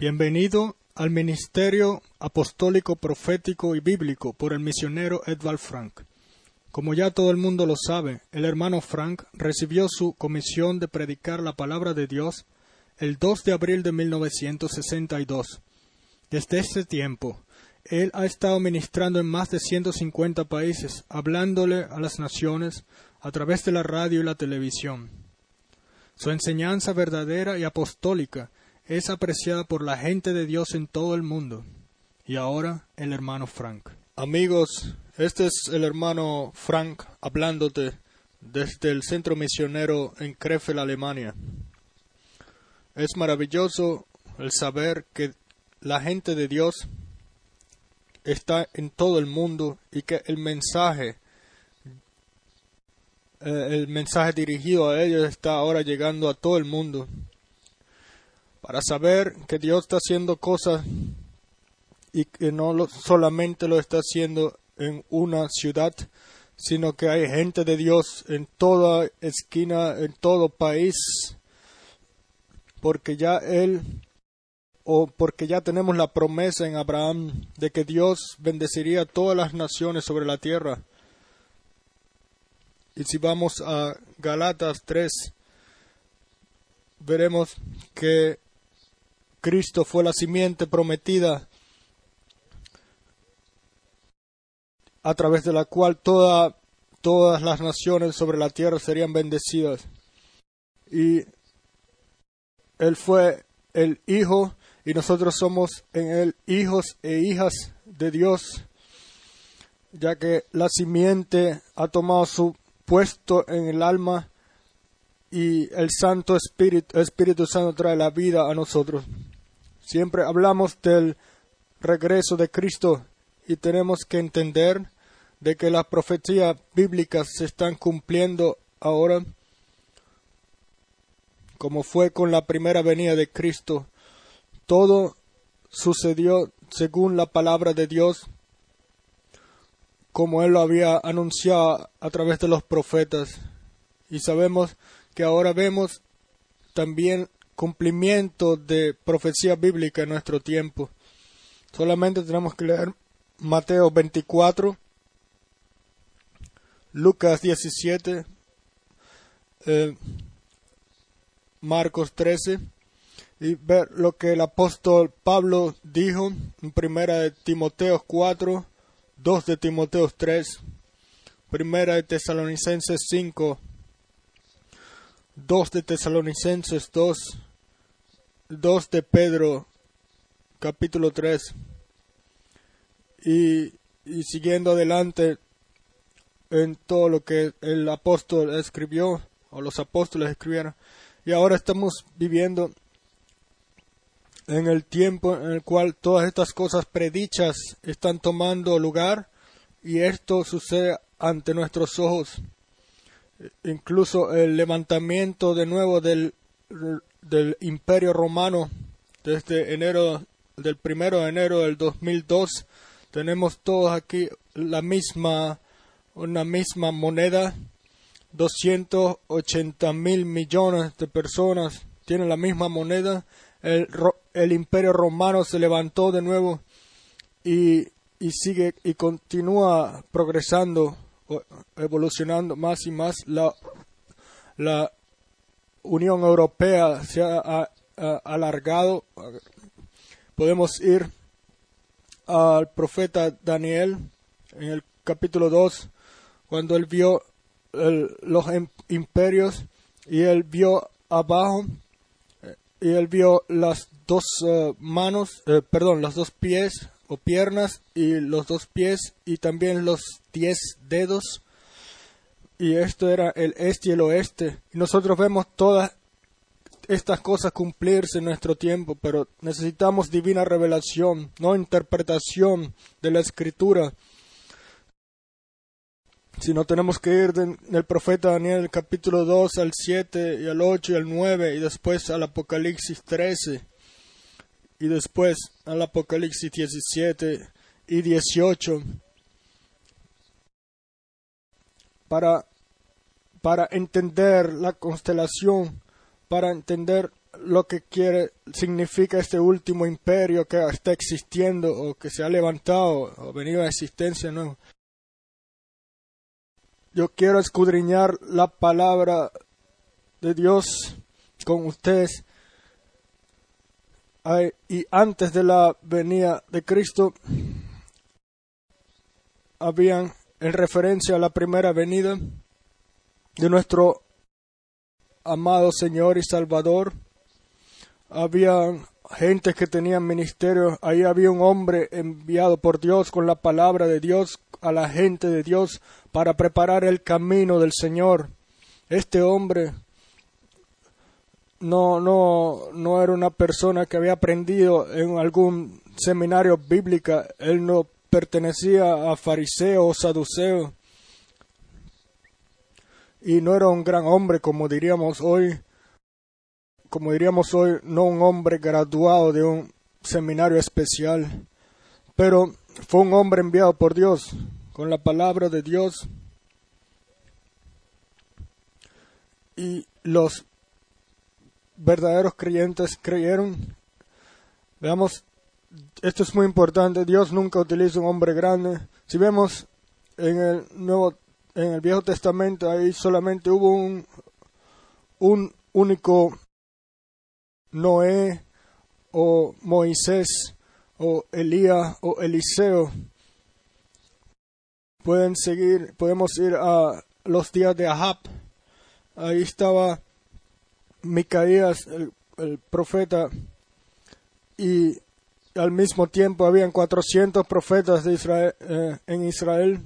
Bienvenido al Ministerio Apostólico, Profético y Bíblico por el misionero Edvard Frank. Como ya todo el mundo lo sabe, el hermano Frank recibió su comisión de predicar la palabra de Dios el 2 de abril de 1962. Desde ese tiempo, él ha estado ministrando en más de 150 países, hablándole a las naciones a través de la radio y la televisión. Su enseñanza verdadera y apostólica es apreciada por la gente de Dios en todo el mundo. Y ahora el hermano Frank. Amigos, este es el hermano Frank hablándote desde el centro misionero en Krefeld, Alemania. Es maravilloso el saber que la gente de Dios está en todo el mundo y que el mensaje eh, el mensaje dirigido a ellos está ahora llegando a todo el mundo para saber que Dios está haciendo cosas y que no solamente lo está haciendo en una ciudad, sino que hay gente de Dios en toda esquina, en todo país, porque ya Él o porque ya tenemos la promesa en Abraham de que Dios bendeciría a todas las naciones sobre la tierra. Y si vamos a Galatas 3, veremos que Cristo fue la simiente prometida a través de la cual toda, todas las naciones sobre la tierra serían bendecidas. Y Él fue el Hijo y nosotros somos en Él hijos e hijas de Dios, ya que la simiente ha tomado su puesto en el alma y el Santo Espíritu, Espíritu Santo trae la vida a nosotros. Siempre hablamos del regreso de Cristo y tenemos que entender de que las profecías bíblicas se están cumpliendo ahora como fue con la primera venida de Cristo. Todo sucedió según la palabra de Dios, como Él lo había anunciado a través de los profetas. Y sabemos que ahora vemos también cumplimiento de profecía bíblica en nuestro tiempo. Solamente tenemos que leer Mateo 24, Lucas 17, eh, Marcos 13 y ver lo que el apóstol Pablo dijo en primera de Timoteo 4, 2 de Timoteo 3, primera de Tesalonicenses 5, 2 de Tesalonicenses 2, 2 de Pedro capítulo 3 y, y siguiendo adelante en todo lo que el apóstol escribió o los apóstoles escribieron y ahora estamos viviendo en el tiempo en el cual todas estas cosas predichas están tomando lugar y esto sucede ante nuestros ojos. Incluso el levantamiento de nuevo del, del imperio romano desde enero del primero de enero del 2002 tenemos todos aquí la misma una misma moneda 280 mil millones de personas tienen la misma moneda el, el imperio romano se levantó de nuevo y, y sigue y continúa progresando, evolucionando más y más. La, la Unión Europea se ha, alargado. Podemos ir al profeta Daniel en el capítulo 2, cuando él vio los imperios y él vio abajo y él vio las dos eh, manos, eh, perdón, los dos pies o piernas y los dos pies y también los diez dedos. Y esto era el este y el oeste. Nosotros vemos todas estas cosas cumplirse en nuestro tiempo, pero necesitamos divina revelación, no interpretación de la escritura si no tenemos que ir del profeta Daniel capítulo 2 al 7 y al 8 y al 9 y después al Apocalipsis 13 y después al Apocalipsis 17 y 18 para, para entender la constelación, para entender lo que quiere significa este último imperio que está existiendo o que se ha levantado o venido a existencia nueva. Yo quiero escudriñar la palabra de Dios con ustedes. y antes de la venida de Cristo, habían, en referencia a la primera venida de nuestro amado Señor y Salvador, había gente que tenían ministerios, ahí había un hombre enviado por Dios con la palabra de Dios a la gente de Dios para preparar el camino del Señor. Este hombre no, no, no era una persona que había aprendido en algún seminario bíblico, él no pertenecía a fariseo o saduceo y no era un gran hombre como diríamos hoy, como diríamos hoy, no un hombre graduado de un seminario especial, pero fue un hombre enviado por Dios con la palabra de Dios y los verdaderos creyentes creyeron. Veamos, esto es muy importante, Dios nunca utiliza un hombre grande. Si vemos en el Nuevo en el Viejo Testamento ahí solamente hubo un, un único Noé o Moisés o Elías o Eliseo. Pueden seguir, podemos ir a los días de Ahab. Ahí estaba Micaías, el, profeta, y al mismo tiempo habían 400 profetas de Israel, eh, en Israel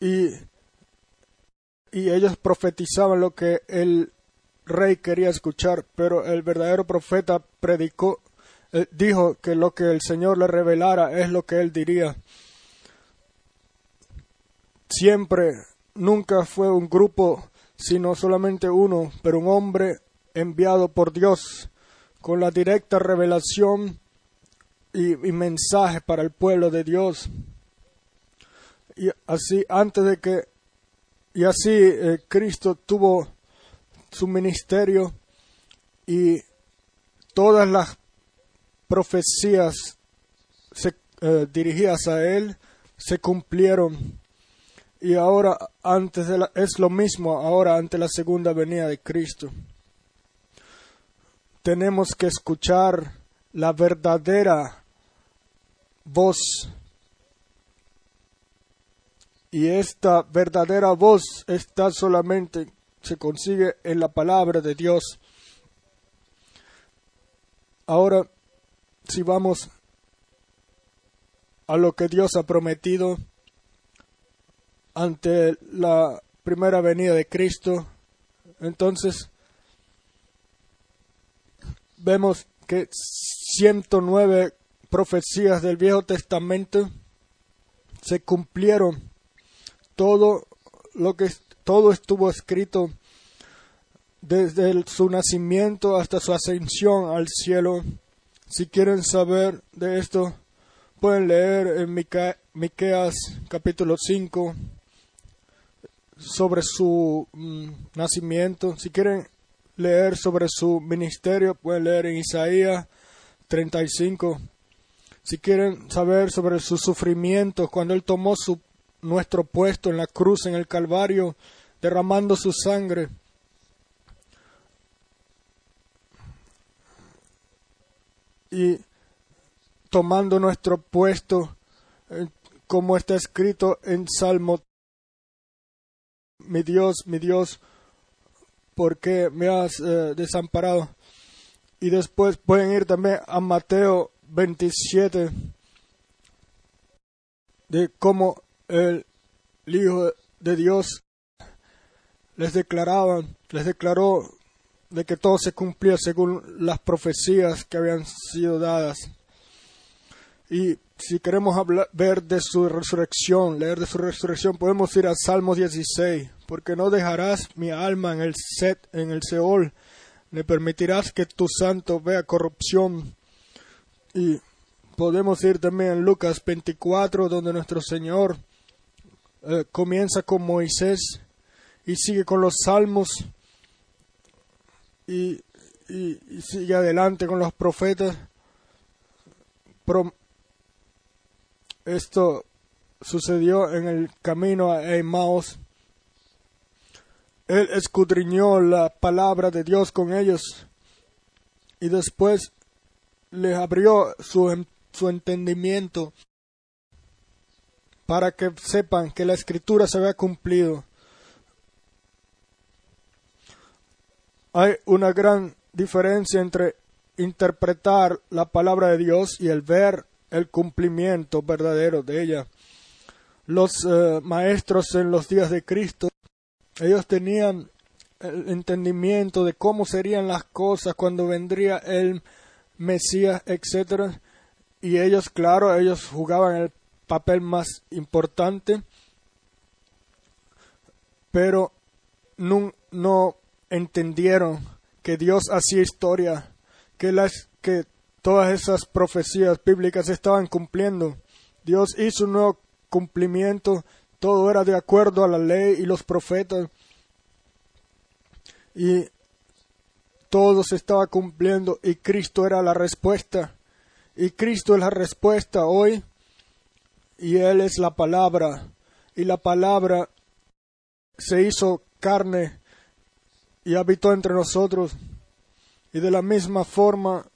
y, y ellos profetizaban lo que el rey quería escuchar, pero el verdadero profeta predicó, eh, dijo que lo que el Señor le revelara es lo que él diría. Siempre, nunca fue un grupo, sino solamente uno, pero un hombre enviado por Dios con la directa revelación y, y mensaje para el pueblo de Dios. Y así, antes de que, y así eh, Cristo tuvo su ministerio y todas las profecías se, eh, dirigidas a él se cumplieron. Y ahora antes de la, es lo mismo ahora ante la segunda venida de Cristo. Tenemos que escuchar la verdadera voz y esta verdadera voz está solamente se consigue en la palabra de Dios. Ahora, si vamos a lo que Dios ha prometido ante la primera venida de Cristo, entonces vemos que 109 profecías del Viejo Testamento se cumplieron todo lo que todo estuvo escrito desde su nacimiento hasta su ascensión al cielo. Si quieren saber de esto, pueden leer en Miqueas capítulo 5 sobre su mm, nacimiento. Si quieren leer sobre su ministerio, pueden leer en Isaías 35. Si quieren saber sobre su sufrimiento, cuando Él tomó su nuestro puesto en la cruz, en el Calvario, derramando su sangre. Y tomando nuestro puesto, eh, como está escrito en Salmo, mi Dios, mi Dios, ¿por qué me has eh, desamparado? Y después pueden ir también a Mateo 27, de cómo el, Hijo de Dios les declaraba, les declaró de que todo se cumplía según las profecías que habían sido dadas. Y si queremos hablar, ver de su resurrección, leer de su resurrección, podemos ir a Salmos 16, porque no dejarás mi alma en el set, en el Seol, ni permitirás que tu santo vea corrupción. Y podemos ir también en Lucas 24, donde nuestro Señor eh, comienza con Moisés y sigue con los salmos y, y, sigue adelante con los profetas. Pro- esto sucedió en el camino a Emmaus. Él escudriñó la palabra de Dios con ellos y después les abrió su, su entendimiento para que sepan que la escritura se había cumplido. Hay una gran diferencia entre interpretar la palabra de Dios y el ver el cumplimiento verdadero de ella. Los eh, maestros en los días de Cristo, ellos tenían el entendimiento de cómo serían las cosas cuando vendría el Mesías, etcétera, y ellos, claro, ellos jugaban el papel más importante, pero no, entendieron que Dios hacía historia, que que todas esas profecías bíblicas estaban cumpliendo. Dios hizo un nuevo cumplimiento, todo era de acuerdo a la ley y los profetas. Y todo se estaba cumpliendo y Cristo era la respuesta. Y Cristo es la respuesta hoy y Él es la palabra. Y la palabra se hizo carne y habitó entre nosotros. Y de la misma forma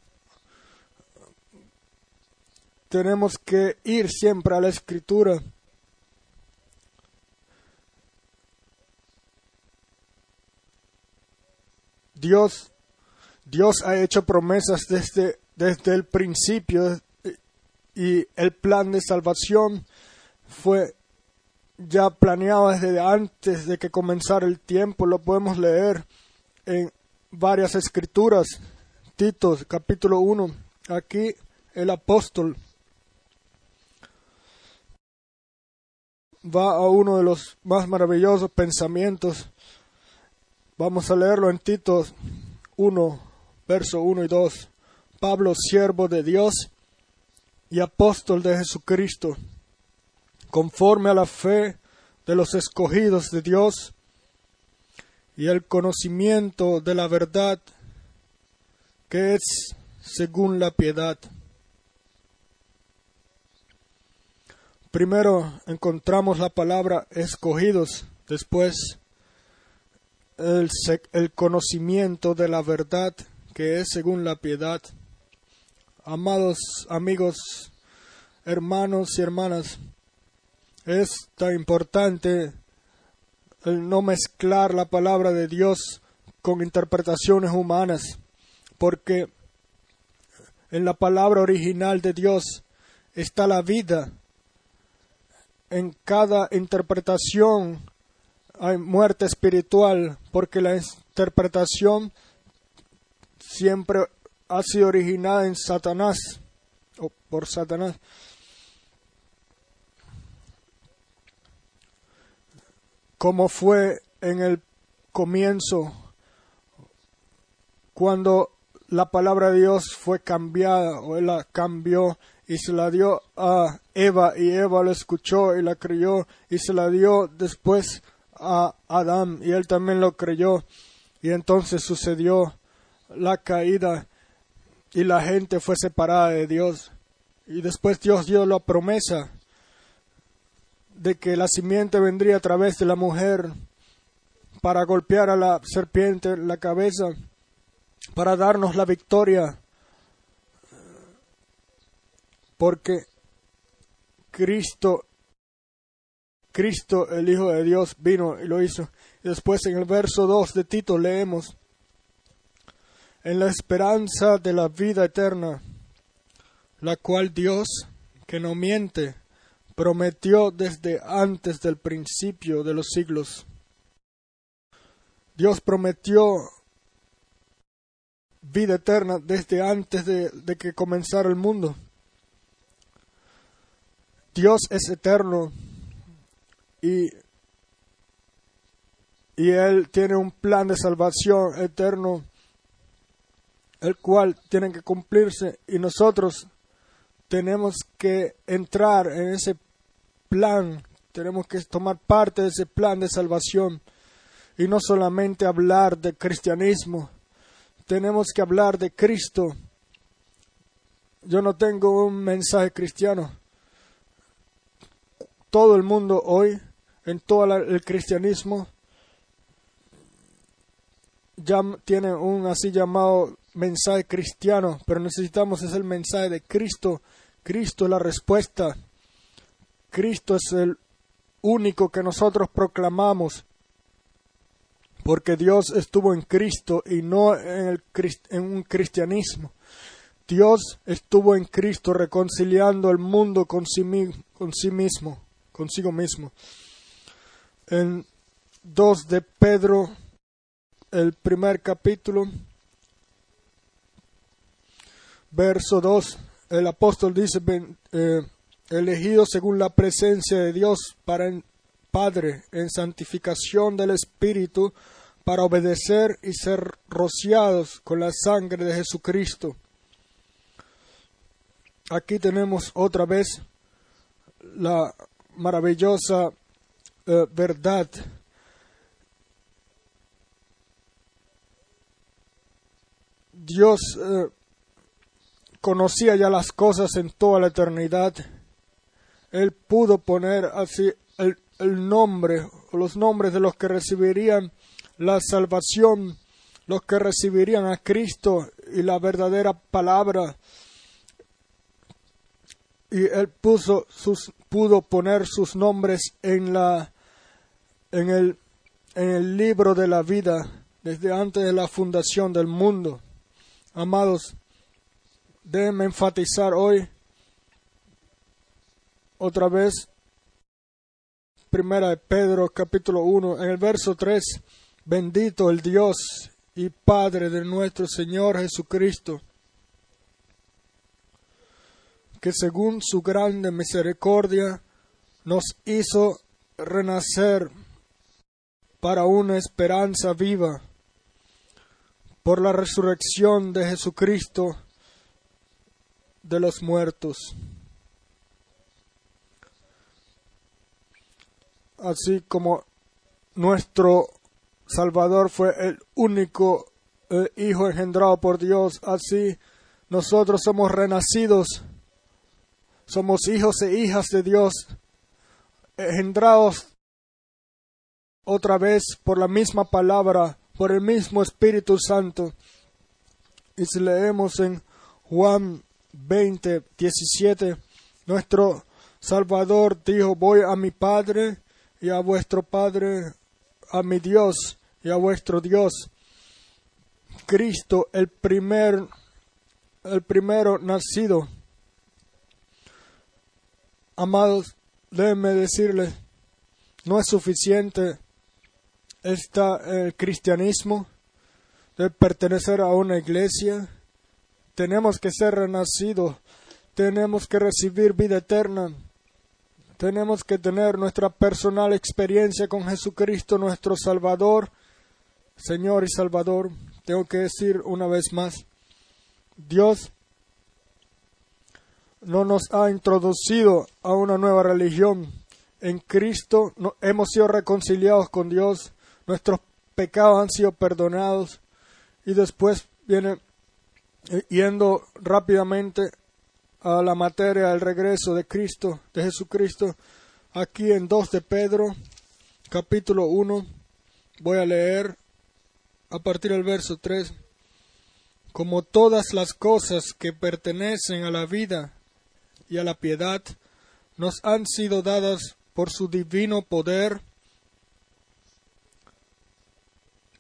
tenemos que ir siempre a la escritura. Dios, Dios ha hecho promesas desde, desde el principio y el plan de salvación fue ya planeado desde antes de que comenzara el tiempo. Lo podemos leer en varias escrituras. Tito, capítulo 1. Aquí el apóstol va a uno de los más maravillosos pensamientos. Vamos a leerlo en Tito 1, verso 1 y 2. Pablo, siervo de Dios y apóstol de Jesucristo, conforme a la fe de los escogidos de Dios y el conocimiento de la verdad que es según la piedad. Primero encontramos la palabra escogidos, después el, el, conocimiento de la verdad que es según la piedad. Amados amigos, hermanos y hermanas, es tan importante el no mezclar la palabra de Dios con interpretaciones humanas, porque en la palabra original de Dios está la vida. En cada interpretación hay muerte espiritual, porque la interpretación siempre ha sido originada en Satanás o por Satanás. Como fue en el comienzo, cuando la palabra de Dios fue cambiada o él la cambió y se la dio a Eva y Eva la escuchó y la creyó y se la dio después a Adán y él también lo creyó y entonces sucedió la caída y la gente fue separada de Dios. Y después Dios dio la promesa de que la simiente vendría a través de la mujer para golpear a la serpiente en la cabeza para darnos la victoria. Porque Cristo Cristo el Hijo de Dios vino y lo hizo. Después en el verso 2 de Tito leemos en la esperanza de la vida eterna la cual Dios que no miente prometió desde antes del principio de los siglos Dios prometió vida eterna desde antes de, que comenzara el mundo. Dios es eterno y, y Él tiene un plan de salvación eterno, el cual tiene que cumplirse y nosotros tenemos que entrar en ese plan, tenemos que tomar parte de ese plan de salvación y no solamente hablar de cristianismo, tenemos que hablar de Cristo. Yo no tengo un mensaje cristiano. Todo el mundo hoy, en todo el cristianismo, ya tiene un así llamado mensaje cristiano, pero necesitamos es el mensaje de Cristo. Cristo es la respuesta. Cristo es el único que nosotros proclamamos, porque Dios estuvo en Cristo y no en, el, en un cristianismo. Dios estuvo en Cristo reconciliando el mundo con sí, con sí mismo, consigo mismo. En 2 de Pedro, el primer capítulo, verso 2, el apóstol dice, eh, elegido según la presencia de Dios para el Padre en santificación del Espíritu, para obedecer y ser rociados con la sangre de Jesucristo. Aquí tenemos otra vez la maravillosa eh, verdad. Dios eh, conocía ya las cosas en toda la eternidad. Él pudo poner así el, el nombre los nombres de los que recibirían la salvación, los que recibirían a Cristo y la verdadera palabra. Y él puso sus, pudo poner sus nombres en la en el, en el libro de la vida desde antes de la fundación del mundo. Amados, déjenme enfatizar hoy otra vez Primera de Pedro capítulo 1 en el verso 3 Bendito el Dios y Padre de nuestro Señor Jesucristo que según su grande misericordia nos hizo renacer para una esperanza viva por la resurrección de Jesucristo de los muertos. Así como nuestro Salvador fue el único eh, Hijo engendrado por Dios, así nosotros somos renacidos, somos hijos e hijas de Dios, engendrados otra vez por la misma palabra, por el mismo Espíritu Santo. Y si leemos en Juan 20, 17, nuestro Salvador dijo, voy a mi Padre y a vuestro Padre, a mi Dios y a vuestro Dios. Cristo, el primer, el primero nacido. Amados, déjenme decirles, no es suficiente está el cristianismo de pertenecer a una iglesia tenemos que ser renacidos, tenemos que recibir vida eterna, tenemos que tener nuestra personal experiencia con Jesucristo, nuestro Salvador, Señor y Salvador. Tengo que decir una vez más, Dios no nos ha introducido a una nueva religión. En Cristo hemos sido reconciliados con Dios, nuestros pecados han sido perdonados y después viene yendo rápidamente a la materia del regreso de Cristo, de Jesucristo, aquí en 2 de Pedro, capítulo 1, voy a leer a partir del verso 3, como todas las cosas que pertenecen a la vida y a la piedad, nos han sido dadas por su divino poder,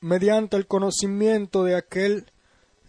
mediante el conocimiento de aquel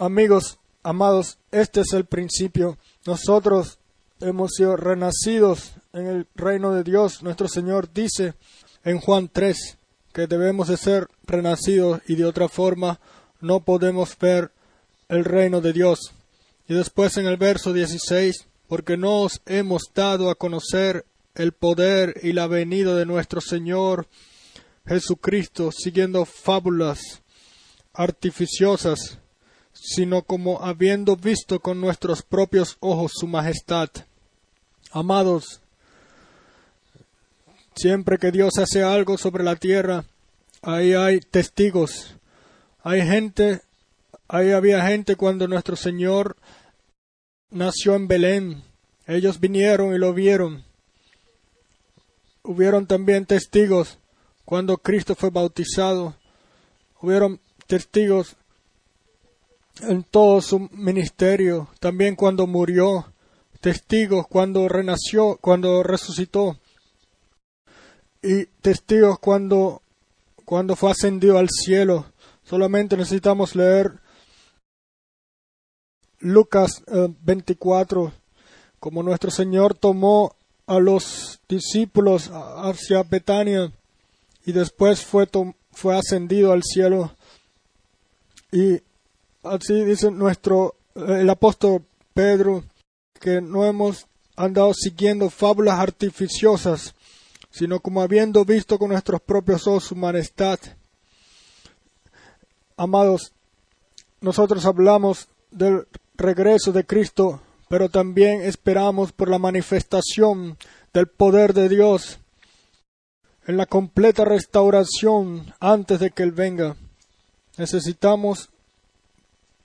Amigos, amados, este es el principio. Nosotros hemos sido renacidos en el reino de Dios. Nuestro Señor dice en Juan 3 que debemos de ser renacidos y de otra forma no podemos ver el reino de Dios. Y después en el verso 16, porque no os hemos dado a conocer el poder y la venida de nuestro Señor Jesucristo siguiendo fábulas artificiosas, sino como habiendo visto con nuestros propios ojos su majestad. Amados, siempre que Dios hace algo sobre la tierra, ahí hay testigos. Hay gente, ahí había gente cuando nuestro Señor nació en Belén. Ellos vinieron y lo vieron. Hubieron también testigos cuando Cristo fue bautizado. Hubieron testigos en todo su ministerio, también cuando murió, testigos cuando renació, cuando resucitó, y testigos cuando, cuando fue ascendido al cielo. Solamente necesitamos leer Lucas 24, eh, como nuestro Señor tomó a los discípulos hacia Betania y después fue, fue ascendido al cielo. Y así dice nuestro el apóstol Pedro que no hemos andado siguiendo fábulas artificiosas, sino como habiendo visto con nuestros propios ojos su majestad. Amados, nosotros hablamos del regreso de Cristo, pero también esperamos por la manifestación del poder de Dios en la completa restauración antes de que Él venga. Necesitamos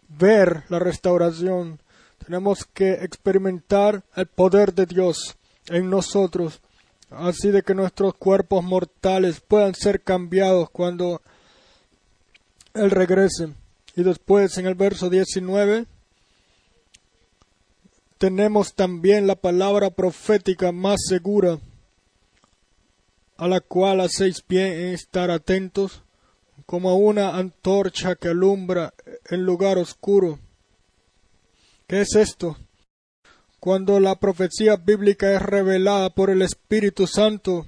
ver la restauración. Tenemos que experimentar el poder de Dios en nosotros, así de que nuestros cuerpos mortales puedan ser cambiados cuando Él regrese. Y después en el verso 19 tenemos también la palabra profética más segura a la cual hacéis bien en estar atentos, como una antorcha que alumbra en lugar oscuro. ¿Qué es esto? Cuando la profecía bíblica es revelada por el Espíritu Santo,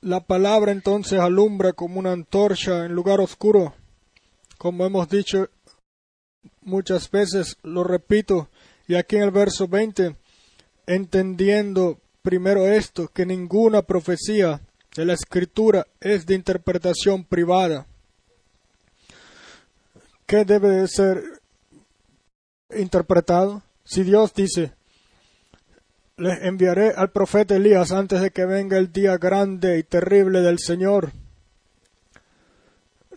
la palabra entonces alumbra como una antorcha en lugar oscuro. Como hemos dicho muchas veces, lo repito, y aquí en el verso 20, entendiendo primero esto, que ninguna profecía de la escritura es de interpretación privada. ¿Qué debe de ser interpretado? Si Dios dice, les enviaré al profeta Elías antes de que venga el día grande y terrible del Señor.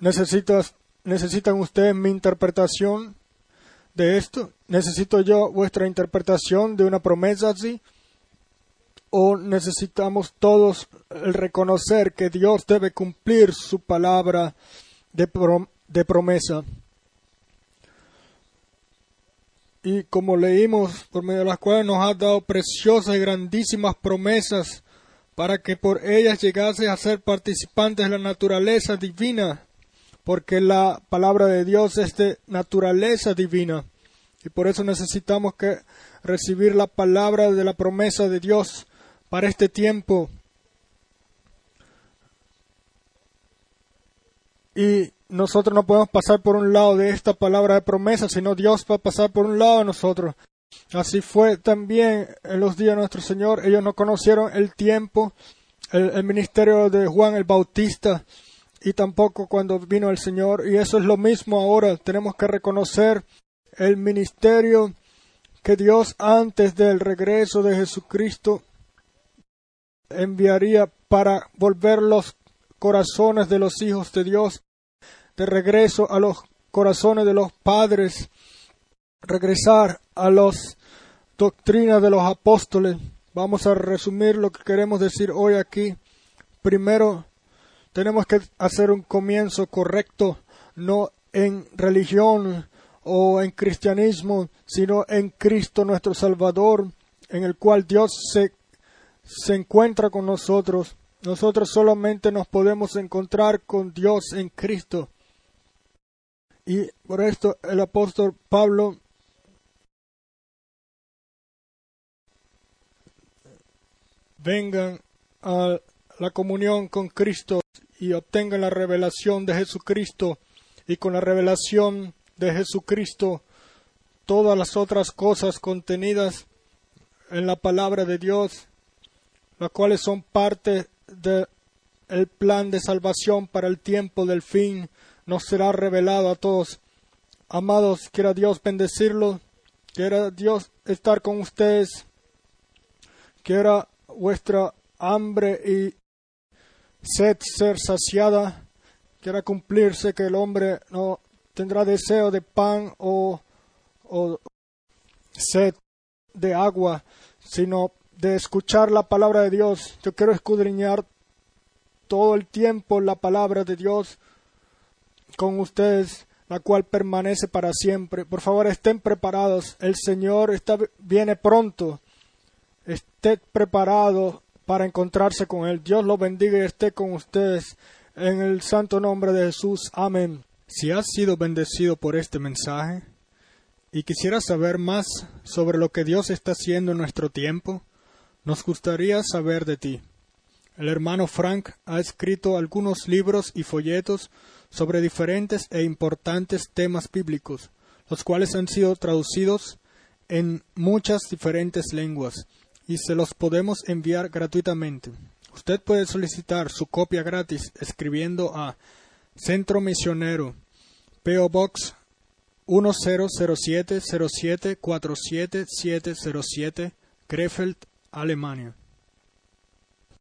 ¿Necesitan ustedes mi interpretación de esto? ¿Necesito yo vuestra interpretación de una promesa así? o necesitamos todos el reconocer que Dios debe cumplir su palabra de, de promesa. Y como leímos, por medio de las cuales nos ha dado preciosas y grandísimas promesas para que por ellas llegase a ser participantes de la naturaleza divina, porque la palabra de Dios es de naturaleza divina. Y por eso necesitamos que recibir la palabra de la promesa de Dios para este tiempo. Y nosotros no podemos pasar por un lado de esta palabra de promesa, sino Dios va a pasar por un lado de nosotros. Así fue también en los días de nuestro Señor. Ellos no conocieron el tiempo, el, el, ministerio de Juan el Bautista y tampoco cuando vino el Señor. Y eso es lo mismo ahora. Tenemos que reconocer el ministerio que Dios antes del regreso de Jesucristo enviaría para volver los corazones de los hijos de Dios de regreso a los corazones de los padres, regresar a las doctrinas de los apóstoles. Vamos a resumir lo que queremos decir hoy aquí. Primero, tenemos que hacer un comienzo correcto, no en religión o en cristianismo, sino en Cristo nuestro Salvador, en el cual Dios se se encuentra con nosotros. Nosotros solamente nos podemos encontrar con Dios en Cristo. Y por esto el apóstol Pablo vengan a la comunión con Cristo y obtengan la revelación de Jesucristo. Y con la revelación de Jesucristo, todas las otras cosas contenidas en la palabra de Dios, las cuales son parte del plan de salvación para el tiempo del fin, nos será revelado a todos. Amados, quiera Dios bendecirlos, quiera Dios estar con ustedes, quiera vuestra hambre y sed ser saciada, quiera cumplirse que el hombre no tendrá deseo de pan o, o sed de agua, sino de escuchar la palabra de Dios. Yo quiero escudriñar todo el tiempo la palabra de Dios con ustedes, la cual permanece para siempre. Por favor, estén preparados. El Señor está, viene pronto. Estén preparados para encontrarse con Él. Dios los bendiga y esté con ustedes. En el santo nombre de Jesús. Amén. Si has sido bendecido por este mensaje y quisieras saber más sobre lo que Dios está haciendo en nuestro tiempo, nos gustaría saber de ti. El hermano Frank ha escrito algunos libros y folletos sobre diferentes e importantes temas bíblicos, los cuales han sido traducidos en muchas diferentes lenguas y se los podemos enviar gratuitamente. Usted puede solicitar su copia gratis escribiendo a Centro Misionero PO Box 1007 07 Krefeld, Alemania.